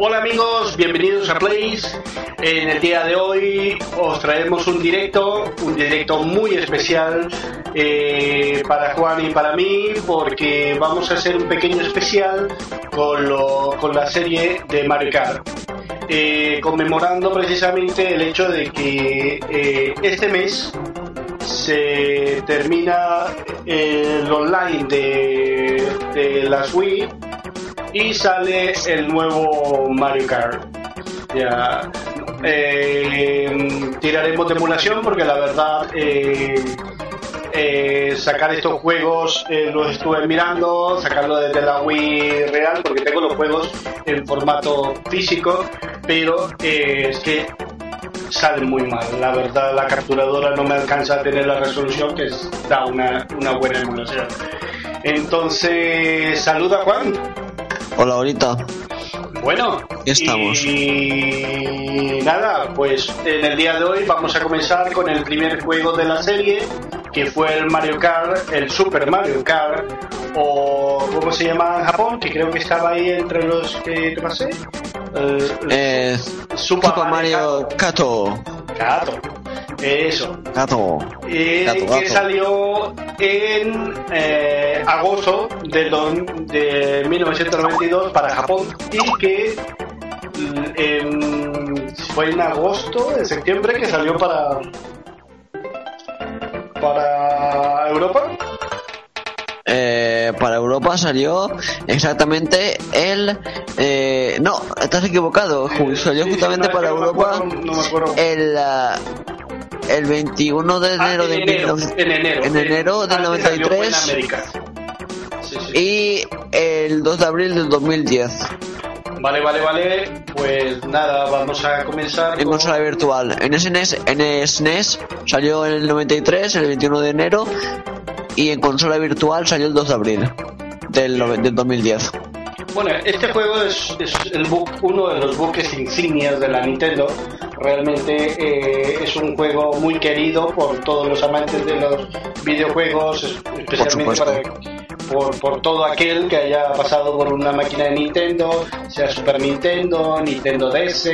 Hola amigos, bienvenidos a Place. En el día de hoy os traemos un directo, un directo muy especial eh, para Juan y para mí, porque vamos a hacer un pequeño especial con, lo, con la serie de Mario Kart. Eh, conmemorando precisamente el hecho de que eh, este mes se termina el online de, de las Wii y sale el nuevo Mario Kart. Ya eh, tiraremos de emulación porque la verdad eh, eh, sacar estos juegos los estuve mirando, sacarlo desde la Wii real porque tengo los juegos en formato físico, pero es que salen muy mal. La verdad, la capturadora no me alcanza a tener la resolución que da una, una buena emulación. Entonces, saluda Juan. Hola, ahorita. Bueno, estamos. Y nada, pues en el día de hoy vamos a comenzar con el primer juego de la serie, que fue el Mario Kart, el Super Mario Kart, o ¿cómo se llama en Japón? Que creo que estaba ahí entre los que te pasé. Eh, Super, Mario Kato. Kato. Eso. Gato. Eh, que salió en eh, agosto de, de 1992 para Japón y que en, fue en agosto, en septiembre, que salió para para Europa. Eh, para Europa salió exactamente el eh, no estás equivocado salió justamente para Europa el el 21 de enero de en enero, en enero del 93 y el 2 de abril del 2010. Vale, vale, vale. Pues nada, vamos a comenzar. En consola virtual. En SNES, en SNES salió en el 93, el 21 de enero. Y en consola virtual salió el 2 de abril del, del 2010. Bueno, este juego es, el uno de los buques insignias de la Nintendo. Realmente eh, es un juego muy querido por todos los amantes de los videojuegos, especialmente por, por, todo aquel que haya pasado por una máquina de Nintendo, sea Super Nintendo, Nintendo DS,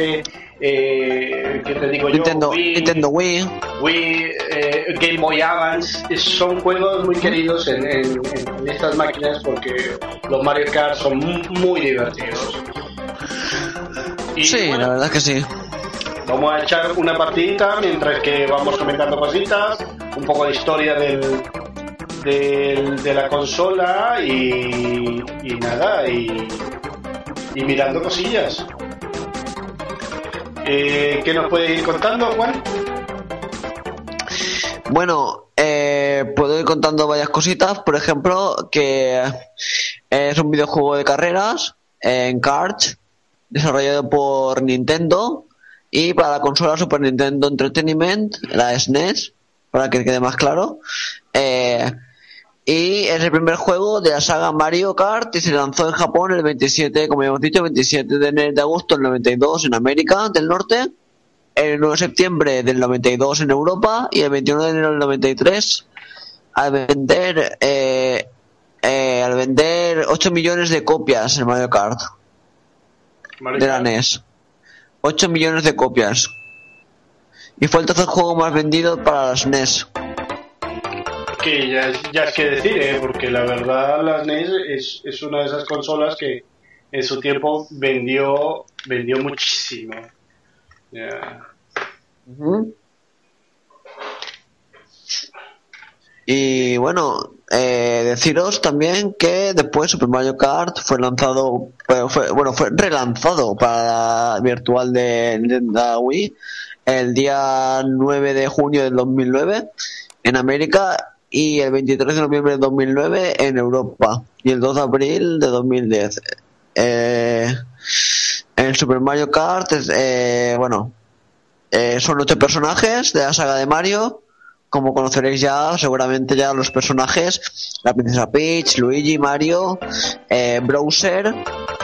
eh, ¿qué te digo Nintendo, Wii, Nintendo Wii, Wii eh, Game Boy Advance, son juegos muy queridos en, estas máquinas porque los Mario Kart son muy, divertidos. sí, la verdad que sí. Vamos a echar una partidita mientras que vamos comentando cositas, un poco de historia del, de la consola y, nada, y, y mirando cosillas. Eh, ¿Qué nos puede ir contando, Juan? Bueno, eh, puedo ir contando varias cositas. Por ejemplo, que es un videojuego de carreras en cards desarrollado por Nintendo y para la consola Super Nintendo Entertainment, la SNES, e para que quede más claro. Eh, y es el primer juego de la saga Mario Kart y se lanzó en Japón el 27, como ya hemos dicho, 27 de, de agosto del 92 en América del Norte, el 9 de septiembre del 92 en Europa y el 21 de enero del 93 al vender eh, eh, al vender 8 millones de copias en Mario Kart de la NES. 8 millones de copias. Y fue el tercer juego más vendido para las NES que ya, ya es que decir, ¿eh? porque la verdad la NES es, es una de esas consolas que en su tiempo vendió vendió muchísimo. Y bueno, eh, deciros también que después Super Mario Kart fue lanzado, fue, bueno, fue relanzado para la virtual de, de la Wii el día 9 de junio del 2009 en América y el 23 de noviembre de 2009 en Europa y el 2 de abril de 2010. Eh, en Super Mario Kart, eh, bueno, eh, son ocho personajes de la saga de Mario. Como conoceréis ya, seguramente ya los personajes, la princesa Peach, Luigi, Mario, eh, Browser,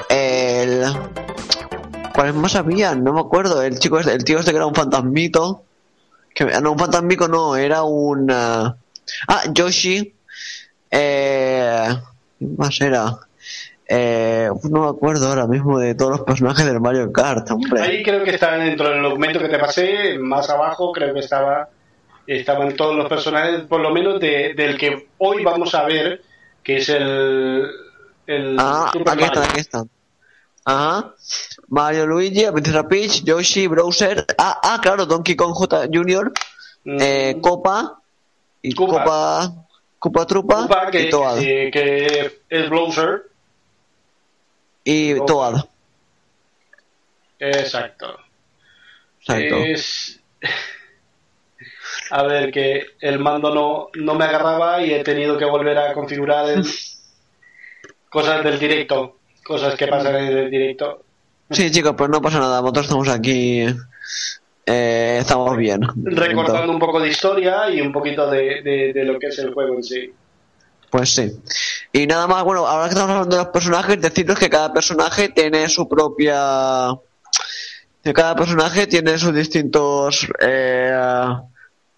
el... ¿Cuáles más había? No me acuerdo. El chico, el tío este que era un fantasmito. Que, no, un fantasmico no, era un... Ah, Yoshi. Eh, ¿Qué más era? Eh, no me acuerdo ahora mismo de todos los personajes del Mario Kart, hombre. Ahí creo que está dentro del documento que te pasé, más abajo creo que estaba estaban todos los personajes, por lo menos de, del que hoy vamos a ver, que es el... el ah, Super aquí están, Mario. aquí están. Ajá. Mario Luigi, Princesa Peach, Yoshi, Browser. Ah, ah, claro, Donkey Kong J. Jr., Mm, eh, Copa, y Koopa. Copa, Copa Trupa, Koopa, que, y Toad. que, que es Bowser. y. Toad. Exacto. Exacto. Es... A ver, que el mando no, no me agarraba y he tenido que volver a configurar el- cosas del directo, cosas que pasan en el directo. Sí, chicos, pues no pasa nada. Nosotros estamos aquí. eh, estamos bien. Recordando un poco de historia y un poquito de, de- de lo que es el juego en sí. Pues sí. Y nada más, bueno, ahora que estamos hablando de los personajes, deciros que cada personaje tiene su propia. Que cada personaje tiene sus distintos. Eh,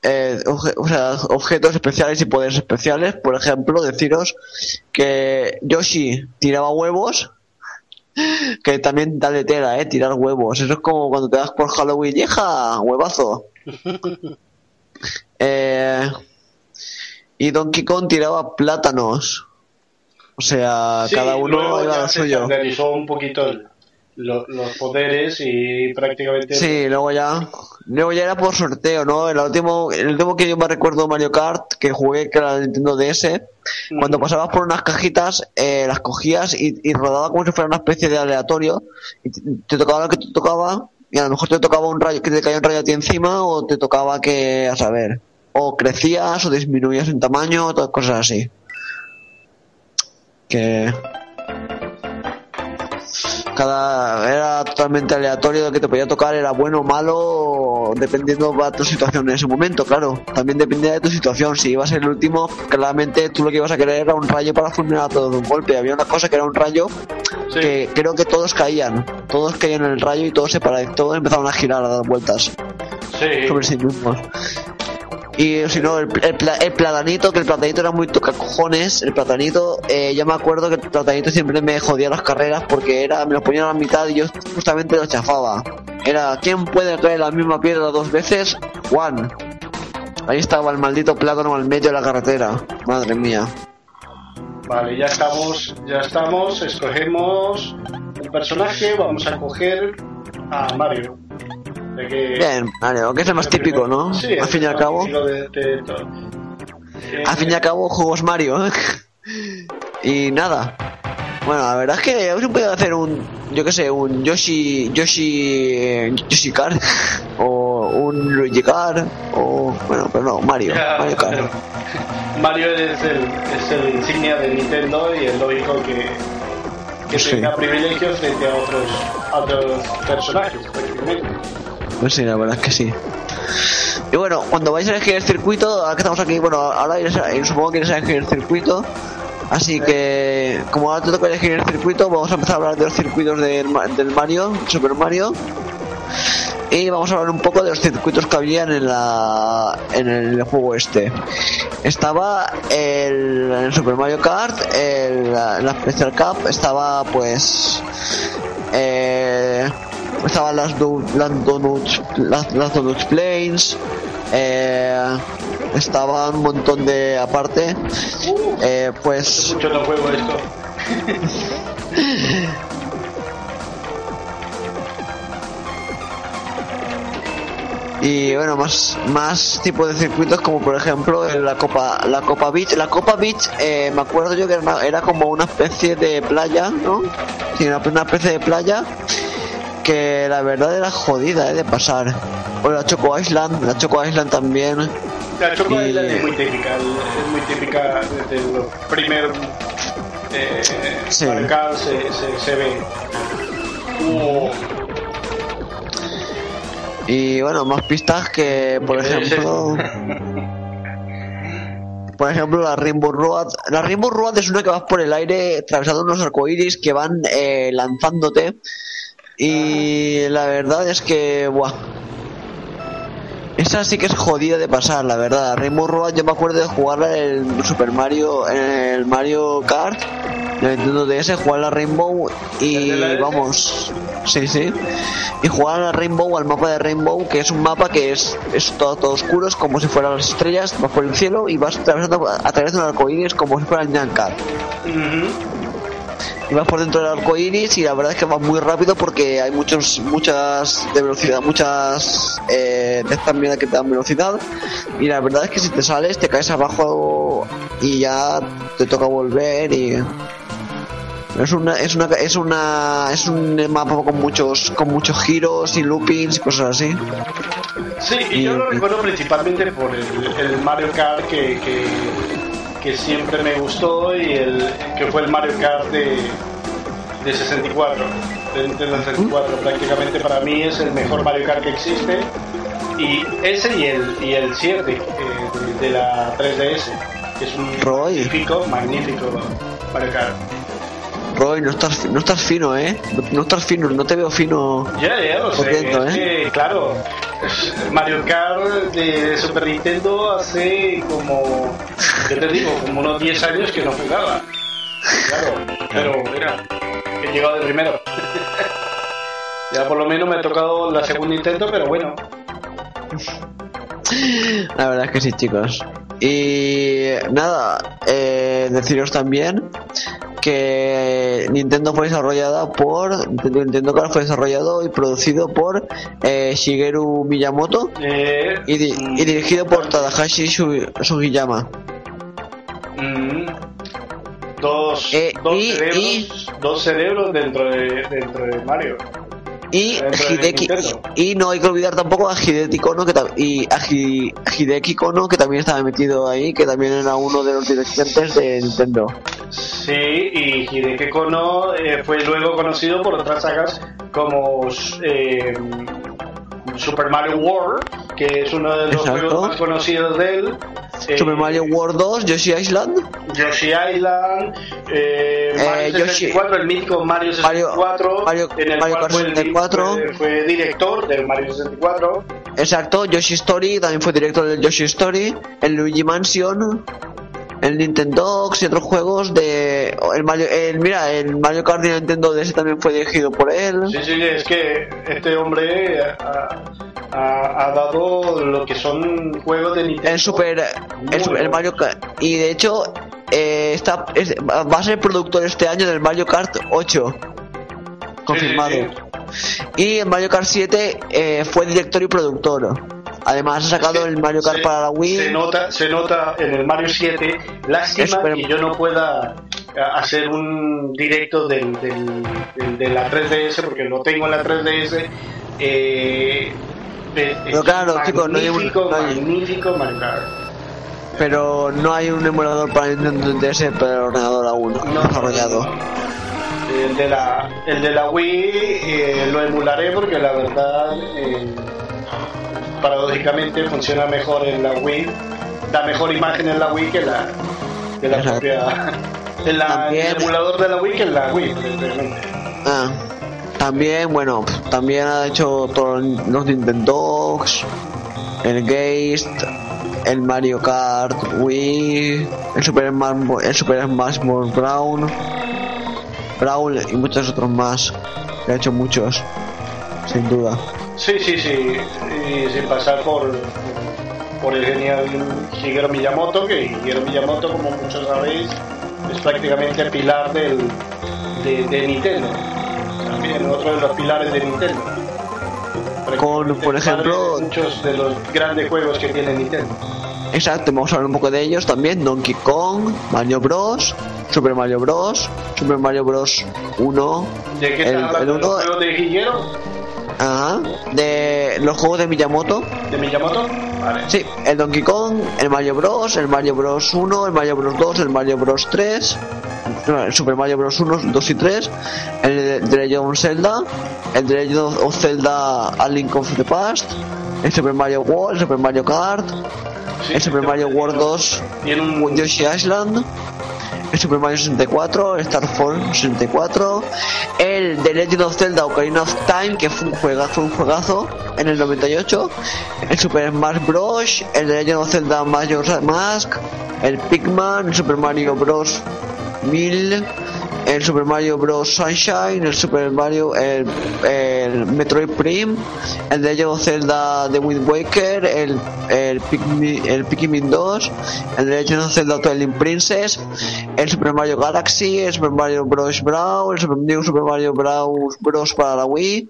eh, obje- o sea, objetos especiales y poderes especiales. Por ejemplo, deciros que Yoshi tiraba huevos. Que también da de tela, eh, tirar huevos. Eso es como cuando te das por Halloween, ¡yeja! ¡Huevazo! eh, y Donkey Kong tiraba plátanos. O sea, Sí, cada uno iba a ya lo se suyo. estandarizó un poquito el- lo- los poderes y prácticamente Sí, luego ya, luego ya era por sorteo, ¿no? El último, el último que yo me recuerdo Mario Kart que jugué, que era la Nintendo DS, cuando pasabas por unas cajitas, eh, las cogías y, y rodaba como si fuera una especie de aleatorio, y te, te tocaba lo que te tocaba, y a lo mejor te tocaba un rayo, que te caía un rayo a ti encima, o te tocaba que, a saber, o crecías o disminuías en tamaño, todas cosas así. Que cada era totalmente aleatorio lo que te podía tocar era bueno o malo dependiendo de tu situación en ese momento claro también dependía de tu situación si ibas el último claramente tú lo que ibas a querer era un rayo para fulminar a todos de un golpe había una cosa que era un rayo Sí. que creo que todos caían todos caían en el rayo y todos se para- todos empezaron a girar a dar vueltas Sí. sobre sí mismos. Y si no, el, el, el platanito, que el platanito era muy tocacojones, el platanito, eh, yo me acuerdo que el platanito siempre me jodía las carreras porque era, me lo ponían a la mitad y yo justamente lo chafaba. Era, ¿quién puede caer la misma piedra dos veces? Juan. Ahí estaba el maldito plátano al medio de la carretera. Madre mía. Vale, ya estamos, ya estamos, escogemos un personaje, vamos a coger a Mario. De que- Bien, Mario, que es el más típico, ¿no? Sí, al fin y al cabo. de- de todo. Eh, Al fin y al cabo, juegos Mario. y nada. Bueno, la verdad es que se puede hacer un, yo qué sé, un Yoshi, Yoshi, eh, Yoshi Kart, o un Luigi Kart, o, bueno, pero no, Mario, ya, Mario Kart. Mario es el, es el insignia de Nintendo y es lógico que, que Sí. tenga privilegios frente a otros, a otros personajes. Pues sí, la verdad es que sí. Y bueno, cuando vais a elegir el circuito, ahora que estamos aquí, bueno, ahora supongo que iréis a elegir el circuito. Así que, como ahora te toca elegir el circuito, vamos a empezar a hablar de los circuitos del, del Mario, Super Mario. Y vamos a hablar un poco de los circuitos que habían en, la, en el juego este. Estaba el, el Super Mario Kart, el, la, la Special Cup, estaba pues estaban las, do- las donuts las, las donuts planes eh, estaban un montón de aparte eh, pues Mucho no juego esto. y bueno más más tipos de circuitos como por ejemplo la copa la copa beach. La copa beach eh, me acuerdo yo que era, era como una especie de playa no sí, una, una especie de playa que la verdad era jodida eh, de pasar o la Choco Island la Choco Island también La Choco Y- Island es muy típica, es muy típica desde los primeros eh, Sí. se, se, se ve. Uh, Y bueno, más pistas que, por ejemplo, por ejemplo, la Rainbow Road. La Rainbow Road es una que vas por el aire atravesando unos arcoíris que van eh, lanzándote. Y la verdad es que, buah. Esa sí que es jodida de pasar, la verdad. Rainbow Road yo me acuerdo de jugarla en el Super Mario, en el Mario Kart. de Nintendo DS, jugar a la Rainbow y ¿El vamos, sí, sí, y jugar a la Rainbow, al mapa de Rainbow, que es un mapa que es, es todo, todo oscuro, es como si fueran las estrellas, vas por el cielo y vas atravesando a través de un arco iris como si fuera el Nyancar. Ujú. Y vas por dentro del arco iris y la verdad es que va muy rápido porque hay muchos, muchas de velocidad, muchas eh, de estas mierdas que te dan velocidad. Y la verdad es que si te sales, te caes abajo y ya te toca volver y. Es una, es una, es una, es un mapa con muchos, con muchos giros y loopings y cosas así. Sí, y yo lo recuerdo principalmente por el, el Mario Kart que, que, que siempre me gustó y el que fue el Mario Kart de, de 64, de Nintendo 64. Prácticamente para mí es el mejor Mario Kart que existe. Y ese y el, y el 7 eh, de, de la 3DS, que es un Roy. magnífico, magnífico Mario Kart. Roy, no estás, no estás fino, eh. No, no estás fino, no te veo fino. Ya, ya lo sé. Es ¿eh? que, claro, Mario Kart de Super Nintendo hace como, ¿qué te digo? Como unos 10 años que no jugaba. Claro, pero mira, he llegado de primero. ya por lo menos me ha tocado la segunda intento, pero bueno. La verdad es que sí, chicos. Y nada, eh, deciros también que Nintendo fue desarrollada por Nintendo, Kart fue desarrollado y producido por eh, Shigeru Miyamoto Eh, y, di- y dirigido por Tadahashi Su- Sugiyama. mm, dos, Eh, dos, y- cerebros, y- dos cerebros dentro de, dentro de Mario. Y Hideki y no hay que olvidar tampoco a Hideki Kono que y a Hi- Hideki Kono que también estaba metido ahí que también era uno de los dirigentes de Nintendo. Sí, y Hideki Kono eh, fue luego conocido por otras sagas como eh, Super Mario World, que es uno de los Exacto. juegos más conocidos de él. eh, Super Mario World 2, Yoshi Island, Yoshi Island, eh, Eh, Mario Yoshi- 64, el mítico Mario 64, Mario- en el Mario cual Kart fue, el- 64. fue- fue director del Mario 64. exacto, Yoshi Story, también fue director del Yoshi Story, el Luigi Mansion, el Nintendo y otros juegos de el Mario, el, mira, el Mario Kart de Nintendo DS también fue dirigido por él. Sí, sí, es que este hombre ha, ha- ha dado lo que son juegos de Nintendo. El Super, el, Super- el bueno. Mario Kart y de hecho eh, está es- va a ser productor este año del Mario Kart 8 confirmado. Sí, Y el Mario Kart 7 eh, fue director y productor. Además ha sacado el Mario Kart se- para la Wii. Se nota, se nota en el Mario 7. Lástima que yo no pueda hacer un directo del, del- del- de la 3DS porque lo tengo en la 3DS. Eh, Pero claro, chicos, no hay un- magnífico, no hay- magnífico Mario Kart. Pero no hay un emulador para Nintendo DS para el ordenador aún No, desarrollado. El de la, el de la Wii eh, lo emularé porque la verdad, eh, paradójicamente, funciona mejor en la Wii. Da mejor imagen en la Wii que la, que la propia. En la, También- el emulador de la Wii que en la Wii. Ah, también, bueno, también ha hecho todos los Nintendogs, el Geist, el Mario Kart Wii, el Super Smash, el Super Smash Bros. Brown, Brawl y muchos otros más. Ha hecho muchos, sin duda. Sí, sí, sí. Y sin pasar por, por el genial Shigeru Miyamoto, que Shigeru Miyamoto, como muchos sabéis, es prácticamente el pilar del, de, de Nintendo. También otro de los pilares de Nintendo. Con, por ejemplo- muchos de los grandes juegos que tiene Nintendo. Exacto, vamos a hablar un poco de ellos también. Donkey Kong, Mario Bros, Super Mario Bros, Super Mario Bros 1, ¿De qué El- el ¿De los uno- juegos de Shigeru? Ajá, de los juegos de Miyamoto. ¿De Miyamoto? Vale. Sí, el Donkey Kong, el Mario Bros, el Mario Bros 1, el Mario Bros 2, el Mario Bros 3, no, el Super Mario Bros 1, 2 y 3, el The Legend of Zelda, el The Legend of Zelda A Link of the Past, el Super Mario World, el Super Mario Kart, Sí, el Super Mario World 2, Tiene un, Yoshi Island, Super Mario 64, el Star Fox 64, el The Legend of Zelda Ocarina of Time, que fue un juegazo, un juegazo en el 98, el Super Smash Bros, el The Legend of Zelda Majora's Mask, el Pikman, el Super Mario Bros. 1000, el Super Mario Bros. Sunshine, el Super Mario, el, el Metroid Prime, el de Legend of Zelda The Wind Waker, el, el, Pikmin, el Pikmin 2, el de Legend of Zelda Twilight Princess, el Super Mario Galaxy, el Super Mario Bros. Brawl, el Super, New Super Mario Bros. Bros. para la Wii,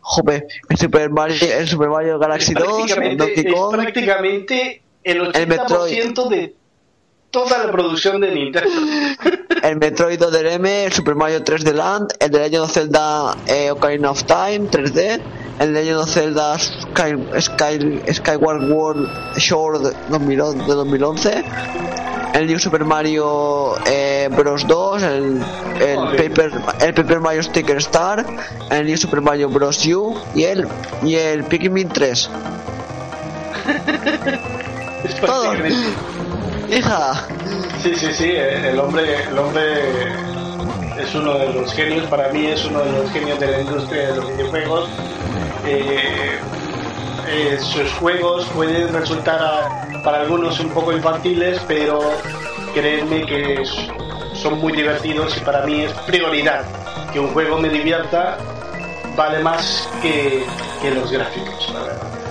jope, el Super Mario, el Super Mario Galaxy 2, prácticamente, Donkey Kong, prácticamente el El Metroid. 80% de toda la producción de Nintendo. el Metroid Other M, el Super Mario 3D Land, el de Legend of Zelda eh, Ocarina of Time 3D, el de Legend of Zelda Sky, Sky, Skyward World Shore de 2011, de 2011, el New Super Mario eh, Bros 2, el, el. Paper, el Paper Mario Sticker Star, el New Super Mario Bros U y el, y el Pikmin 3. Es Todo. prácticamente- Hija, Sí, sí, sí, eh, el hombre, el hombre es uno de los genios, para mí es uno de los genios de la industria de los videojuegos. Eh, eh, sus juegos pueden resultar para algunos un poco infantiles, pero créanme que son muy divertidos y para mí es prioridad que un juego me divierta vale más que, que los gráficos, verdad.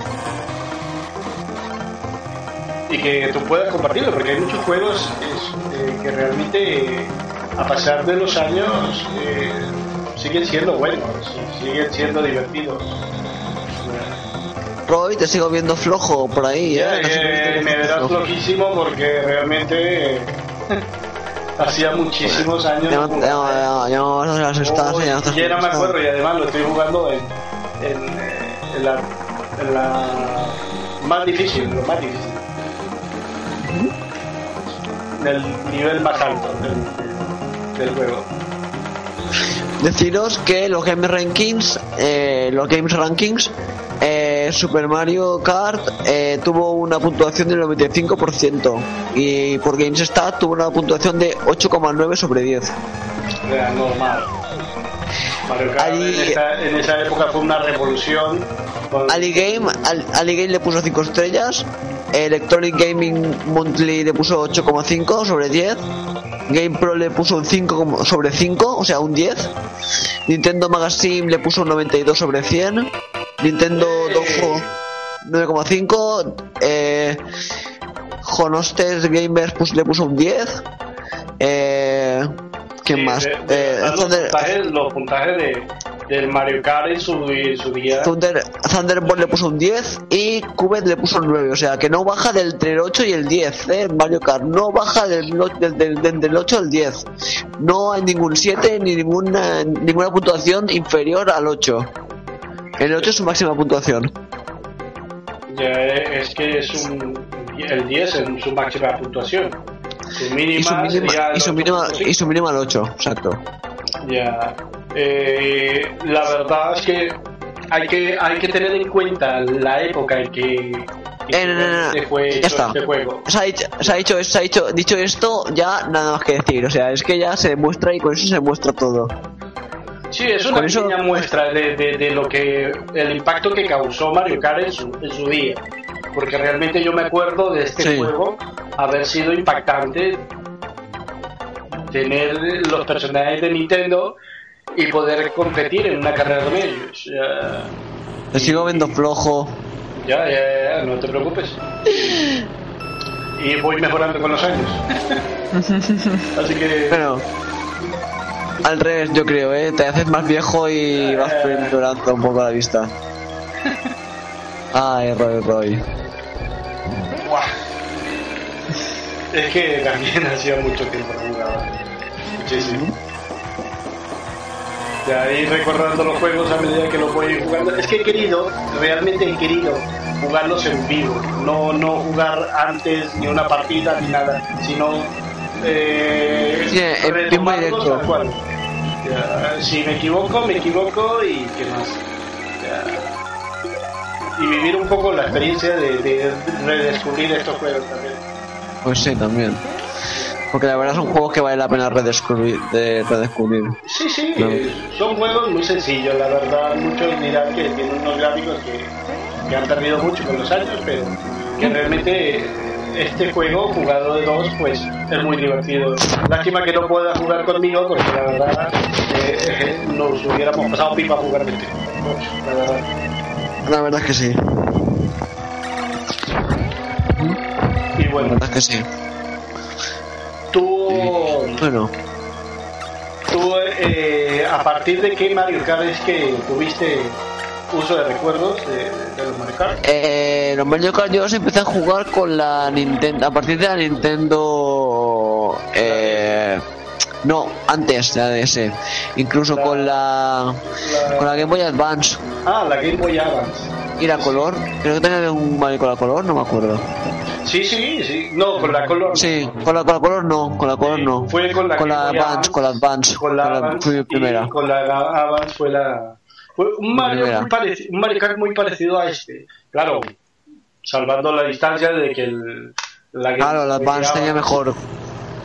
Y que tú puedas compartirlo, porque hay muchos juegos es, eh, que realmente a pasar de los años eh, siguen siendo buenos, siguen siendo divertidos. Roy, te sigo viendo flojo por ahí, Ya, ¿eh? Eh, me verás flojo. loquísimo porque realmente hacía muchísimos años. Ya no no, las estás, ya no me acuerdo y además lo estoy jugando en, en, eh, en la, en la más difícil, lo más difícil. En el nivel más alto del, del juego. Deciros que los Game Rankings, eh, los Games Rankings, eh, Super Mario Kart eh, tuvo una puntuación del 95% y por GameStat tuvo una puntuación de 8,9 sobre 10. Era normal. Mario Kart en, esa, en esa época fue una revolución. con- Ali Game, Al- Ali Game le puso 5 estrellas, Electronic Gaming Monthly le puso 8,5 sobre 10, Game Pro le puso un 5 como- sobre 5, o sea, un 10, Nintendo Magazine le puso un 92 sobre 100, Nintendo. Dojo 9,5, eh, Honestes Gamers pues, le puso un 10, eh, ¿quién Sí, más? de- de- Eh, los, Thunder- puntajes, los puntajes de, del Mario Kart en su, en su día. Thunder, Thunderbolt le puso un 10 y Cubet le puso un 9, o sea que no baja del entre el 8 y el 10, ¿eh? Mario Kart, no baja del, del, del- del- del 8 al 10. No hay ningún 7 ni ninguna, ninguna puntuación inferior al 8. El 8 es su máxima puntuación. Ya es que es un, el 10 en su máxima puntuación. Su mínima, Y su mínima, y su mínima, 8.5. y su mínima al 8, exacto. Ya. Eh, la verdad es que hay que hay que tener en cuenta la época en que, Eh, no, no, no, se fue ya hecho está. este juego. Se ha, dicho, se ha dicho, se ha dicho, dicho esto, ya nada más que decir. O sea, es que ya se demuestra y con eso se muestra todo. Sí, es una Con eso- pequeña muestra de, de- de lo que el impacto que causó Mario Kart en su, en su día. Porque realmente yo me acuerdo de este Sí. juego haber sido impactante tener los personajes de Nintendo y poder competir en una carrera con ellos. Te sigo viendo flojo. ya, ya, ya, no te preocupes. Y voy mejorando con los años. Así que Bueno, al revés, yo creo, ¿eh? Te haces más viejo y vas empeorando un poco la vista. Ay, Roy, Roy. Buah. Es que también hacía mucho tiempo no jugaba. Muchísimo. Ya ir recordando los juegos a medida que los voy jugando. Es que he querido, realmente he querido jugarlos en vivo. No, no jugar antes ni una partida ni nada, sino eh, Sí, retomarlos tal cual. Ya, si me equivoco, me equivoco y qué más. Ya. Y vivir un poco la experiencia de, de redescubrir estos juegos también. Pues sí, también. Porque la verdad son juegos que vale la pena redescubrir. De redescubrir. Sí, sí, No. eh, son juegos muy sencillos, la verdad. Muchos dirán que tienen unos gráficos que, que han perdido mucho con los años, pero que realmente eh, este juego, jugado de dos, pues es muy divertido. Lástima que no pueda jugar conmigo, porque la verdad eh, eh, nos hubiéramos pasado pipa a jugar de este. La verdad. La verdad es que sí. Y La bueno, verdad es que sí. Tú, Bueno, tú eh, a partir de qué Mario Kart es que tuviste uso de recuerdos de, de los Mario Kart? eh, los Mario Kart yo los empecé a jugar con la Nintendo. A partir de la Nintendo. Eh, no, antes de la DS. Incluso La- con la. La- Con la Game Boy Advance. Ah, la Game Boy Advance. Y la color. Creo que tenía un Mario con la color, no me acuerdo. Sí, sí, sí. No, con la color. Sí, con la, con la color no, con la color no. Fue con la con la Advance, con la Advance. Con la Advance fue mi primera. con la Advance fue la. Fue un Mario, muy pareci- un Mario Kart muy parecido a este. Claro, salvando la distancia de que el. La Claro, la Advance tenía mejor.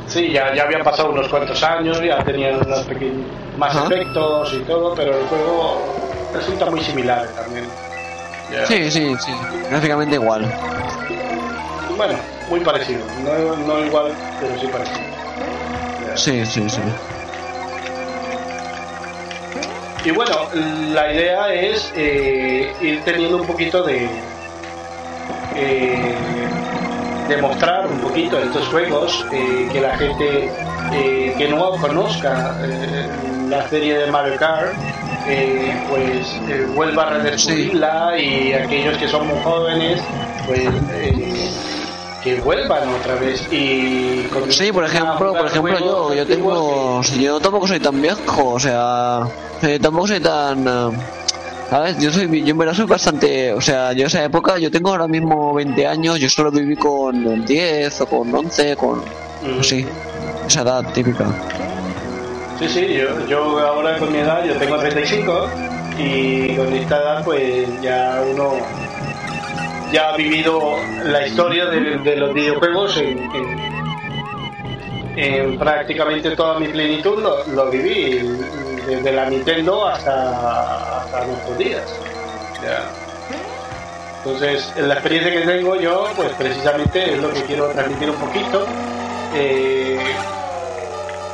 Sí, ya, ya habían pasado unos cuantos años, ya tenían unos pequeños, más efectos y todo, pero el juego resulta muy similar también. Sí, sí, sí. Gráficamente igual. Bueno, muy parecido. No, no igual, pero sí parecido. Sí, sí, sí. Y bueno, la idea es eh, ir teniendo un poquito de. Eh, demostrar un poquito estos juegos, eh, que la gente eh, que no conozca eh, la serie de Mario Kart, eh, pues eh, vuelva a redescubrirla y aquellos que son muy jóvenes, pues eh, que vuelvan otra vez y Sí, por ejemplo, por ejemplo yo, yo tengo, yo tampoco soy tan viejo, o sea, eh, tampoco soy tan, eh, ¿sabes? Yo soy, yo en verdad soy bastante, o sea, yo esa época, yo tengo ahora mismo 20 años, yo solo viví con 10 o con 11, con, que- sí, esa edad típica. Sí, sí, yo, yo ahora con mi edad, yo tengo 35 y con esta edad pues ya uno ya ha vivido la historia de, los videojuegos en, en- en prácticamente toda mi plenitud, lo, lo viví desde la Nintendo hasta, hasta nuestros días. Entonces, la experiencia que tengo yo, pues precisamente es lo que quiero transmitir un poquito.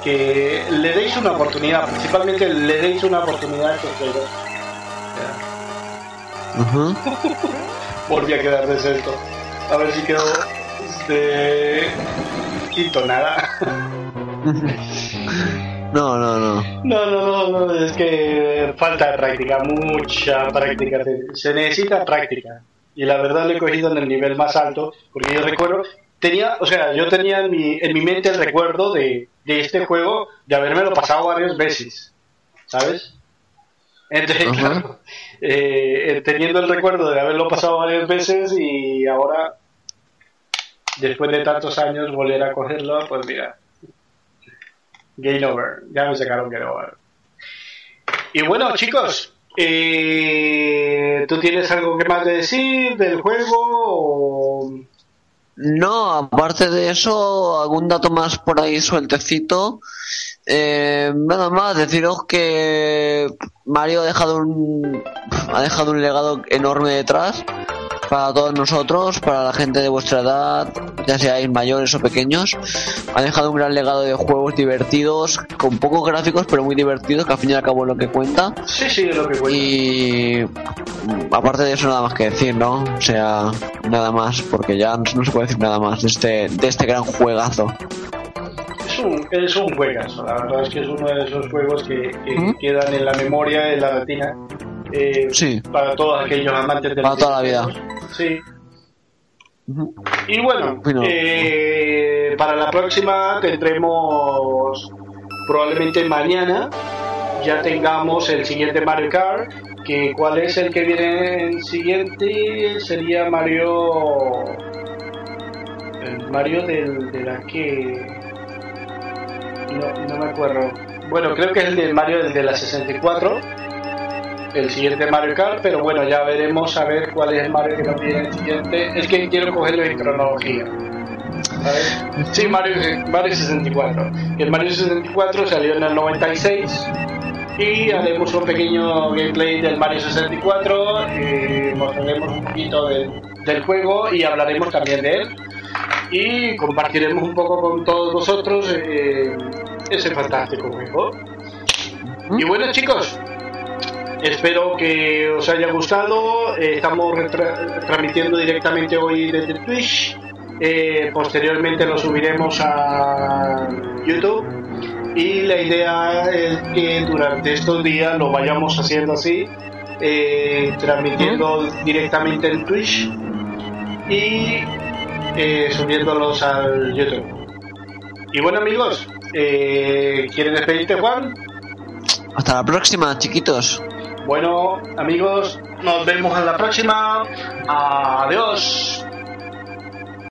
Que le deis una oportunidad, principalmente le deis una oportunidad a estos juegos. Ya. Ajá. Volví a quedar desierto. A ver si quedo de quinto nada. No, no, no. No, no, no, no, es que falta de práctica, mucha práctica. Se- Se necesita práctica. Y la verdad lo he cogido en el nivel más alto, porque yo recuerdo, tenía, o sea, yo tenía en mi, en mi mente el recuerdo de, de este juego, de habérmelo pasado varias veces, ¿sabes? Entonces, claro, eh, teniendo el recuerdo de haberlo pasado varias veces y ahora, después de tantos años, volver a cogerlo, pues mira, Game over. Ya me sacaron Game over. Y bueno, chicos, eh, ¿tú tienes algo que más de decir del juego? o- No, aparte de eso, algún dato más por ahí sueltecito. Eh, nada más, deciros que Mario ha dejado un ha dejado un legado enorme detrás para todos nosotros, para la gente de vuestra edad, ya seáis mayores o pequeños. Ha dejado un gran legado de juegos divertidos, con pocos gráficos, pero muy divertidos, que al fin y al cabo es lo que cuenta. Sí, sí, es lo que cuenta. Y mm, aparte de eso nada más que decir, ¿no? O sea, nada más, porque ya no se puede decir nada más de este, de este gran juegazo. Es un, es un juegazo, la verdad es que es uno de esos juegos que, que Ujú. quedan en la memoria, en la retina, eh, Sí. para todos aquellos amantes de Para toda la vida. Sí. Y bueno, Bueno. eh, para la próxima tendremos probablemente mañana ya tengamos el siguiente Mario Kart. Que cuál es el que viene el siguiente sería Mario. El Mario del, de la que. No, no me acuerdo. Bueno, creo que es el de Mario del de la 64. El siguiente Mario Kart, pero bueno, ya veremos a ver cuál es el Mario que nos viene el siguiente. Es que quiero cogerlo en cronología. ¿sabes? Sí, Mario, Mario 64. El Mario 64 salió en el 96 y haremos un pequeño gameplay del Mario 64, eh, mostraremos un poquito de- del juego y hablaremos también de él. y compartiremos un poco con todos vosotros eh, ese fantástico juego. Y bueno chicos, espero que os haya gustado. Eh, estamos transmitiendo directamente hoy desde Twitch. Eh, posteriormente lo subiremos a YouTube. Y la idea es que durante estos días lo vayamos haciendo así, transmitiendo directamente en Twitch y eh, subiéndolos al YouTube. Y bueno amigos, eh, ¿quieren despedirte Juan? Hasta la próxima, chiquitos. Bueno amigos, nos vemos en la próxima. Adiós.